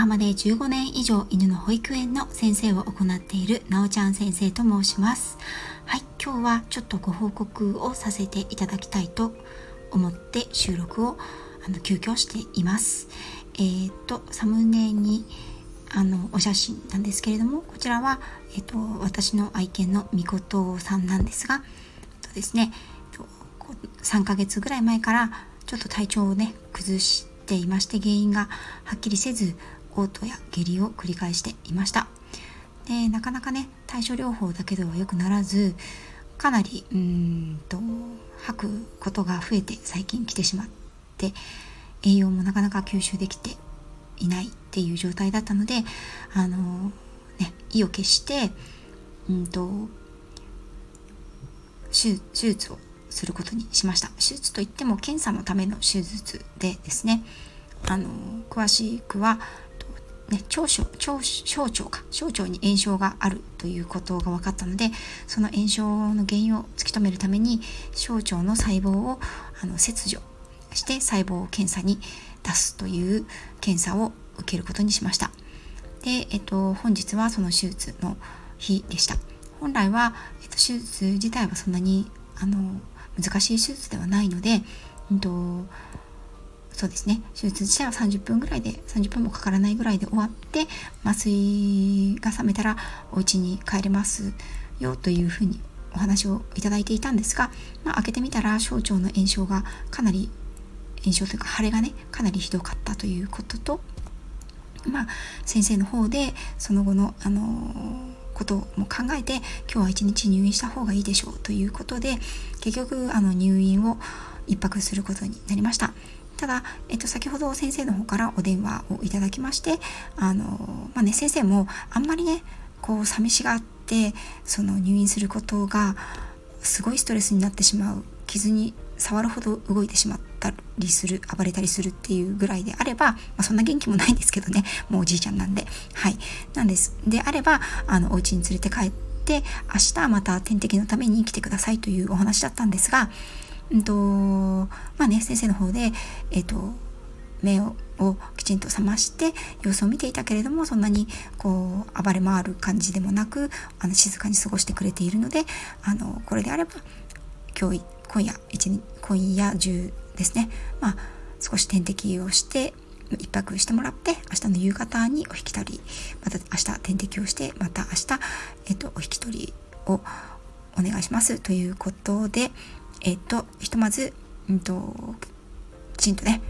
浜で15年以上犬の保育園の先生を行っているなおちゃん先生と申します。はい今日はちょっとご報告をさせていただきたいと思って収録をあの急遽しています。えー、っとサムネにあのお写真なんですけれどもこちらは、えっと、私の愛犬のみことさんなんですがとですね3ヶ月ぐらい前からちょっと体調をね崩していまして原因がはっきりせず嘔吐や下痢を繰り返していました。でなかなかね対処療法だけでは良くならずかなりうんと吐くことが増えて最近来てしまって栄養もなかなか吸収できていないっていう状態だったのであのね意を決してうんと手術をすることにしました。手術といっても検査のための手術でですねあの詳しくはね、腸小腸小腸か。小腸に炎症があるということが分かったのでその炎症の原因を突き止めるために小腸の細胞をあの切除して細胞を検査に出すという検査を受けることにしました。で、えっと、本日はその手術の日でした。本来は、えっと、手術自体はそんなにあの難しい手術ではないので、うんとそうですね。手術自体は30分ぐらいで30分もかからないぐらいで終わって麻酔が冷めたらお家に帰れますよというふうにお話をいただいていたんですが、まあ、開けてみたら小腸の炎症がかなり炎症というか腫れがねかなりひどかったということとまあ先生の方でその後のあのーことも考えて今日は一日入院した方がいいでしょうということで結局あの入院を1泊することになりました。ただ、えっと、先ほど先生の方からお電話をいただきましてあの、まあね、先生もあんまりねこう寂しがってその入院することがすごいストレスになってしまう傷に触るほど動いてしまったりする暴れたりするっていうぐらいであれば、まあ、そんな元気もないんですけどねもうおじいちゃんなんで。はい。なんです。であればあのお家に連れて帰って明日また点滴のために来てくださいというお話だったんですがうんとまあね先生の方でえ、ー、と目をきちんと覚まして様子を見ていたけれどもそんなにこう暴れ回る感じでもなくあの静かに過ごしてくれているのであのこれであれば今日今夜一今夜中ですね。まあ少し点滴をして一泊してもらって明日の夕方にお引き取りまた明日点滴をしてまた明日、えっと、お引き取りをお願いしますということでえっとひとまず、うんと、きちんとね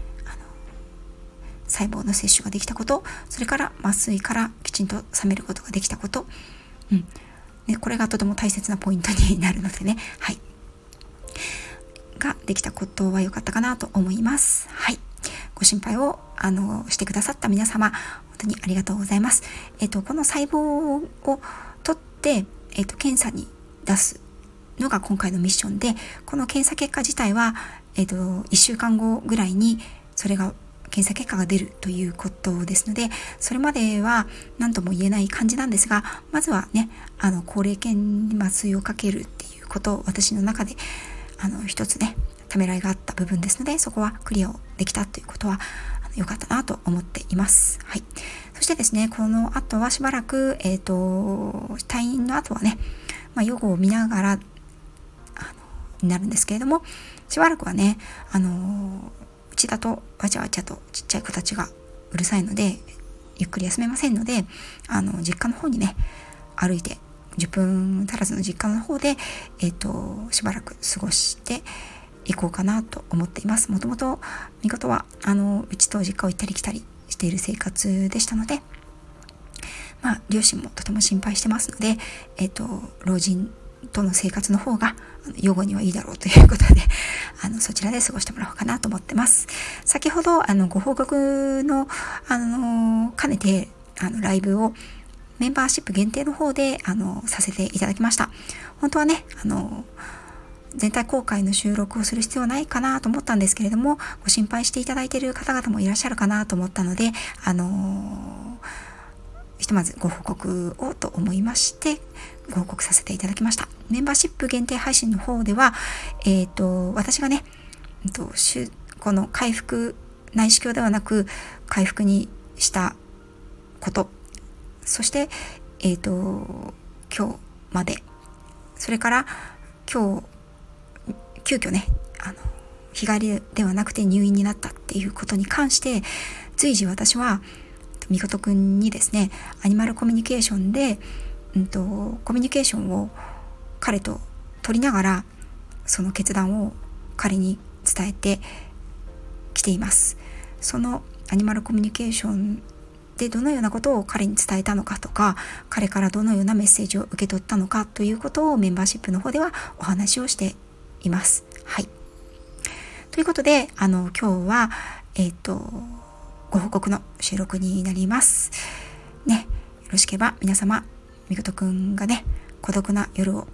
細胞の摂取ができたことそれから麻酔からきちんと冷めることができたこと、うん。ね、これがとても大切なポイントになるのでね。はい。ができたことは良かったかなと思います。はい。ご心配をあのしてくださった皆様本当にありがとうございます。えっ、とこの細胞を取ってえっ、と検査に出すのが今回のミッションでこの検査結果自体はえっ、と1週間後ぐらいにそれが検査結果が出るということですのでそれまでは何とも言えない感じなんですがまずはねあの高齢犬に麻酔をかけるっていうことを私の中であの一つねためらいがあった部分ですのでそこはクリアをできたということは良かったなと思っています。はい。そしてですね、この後はしばらく、えっ、ー、と、退院の後はね、まあ、予後を見ながら、になるんですけれども、しばらくはね、あのうちだとわちゃわちゃとちっちゃい子たちがうるさいのでゆっくり休めませんのであの実家の方にね歩いて10分足らずの実家の方で、えーと、しばらく過ごしていこうかなと思っています。もともと見事はあのうちと実家を行ったり来たりしている生活でしたのでまあ両親もとても心配してますので、えっ、ー、と老人との生活の方が予後にはいいだろうということで、あの、そちらで過ごしてもらおうかなと思ってます。先ほど、あの、ご報告の、あの、兼ねて、あの、ライブをメンバーシップ限定の方で、あの、させていただきました。本当はね、あの、全体公開の収録をする必要はないかなと思ったんですけれども、ご心配していただいている方々もいらっしゃるかなと思ったので、あのひとまずご報告をと思いまして、ご報告させていただきました。メンバーシップ限定配信の方では、えっ、ー、と、私がね、えー、とこの回復、内視鏡ではなく、回復にしたこと。そしてえっ、ー、と今日まで。それから今日急遽ねあの日帰りではなくて入院になったっていうことに関して随時私はみことくんにですねアニマルコミュニケーションで、うんと、コミュニケーションを彼と取りながらその決断を彼に伝えてきていますそのアニマルコミュニケーションでどのようなことを彼に伝えたのかとか彼からどのようなメッセージを受け取ったのかということをメンバーシップの方ではお話をしています。はい。ということで、あの、今日は、えっ、ー、と、ご報告の収録になります。ね、よろしければ皆様、みことくんがね、孤独な夜を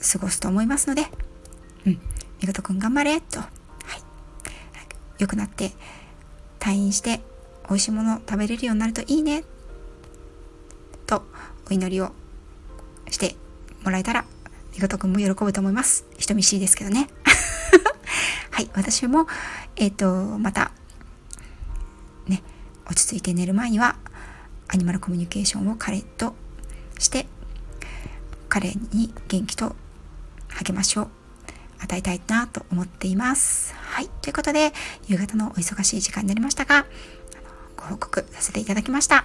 過ごすと思いますので、うん、みことくん頑張れと、はい、良くなって退院して美味しいもの食べれるようになるといいねとお祈りをしてもらえたらみことくんも喜ぶと思います。人見知りですけどね。はい。私もえっ、ー、とまたね落ち着いて寝る前にはアニマルコミュニケーションを彼として彼に元気と励ましを与えたいなと思っています。はい。ということで、夕方のお忙しい時間になりましたが、ご報告させていただきました。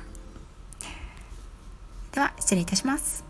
では、失礼いたします。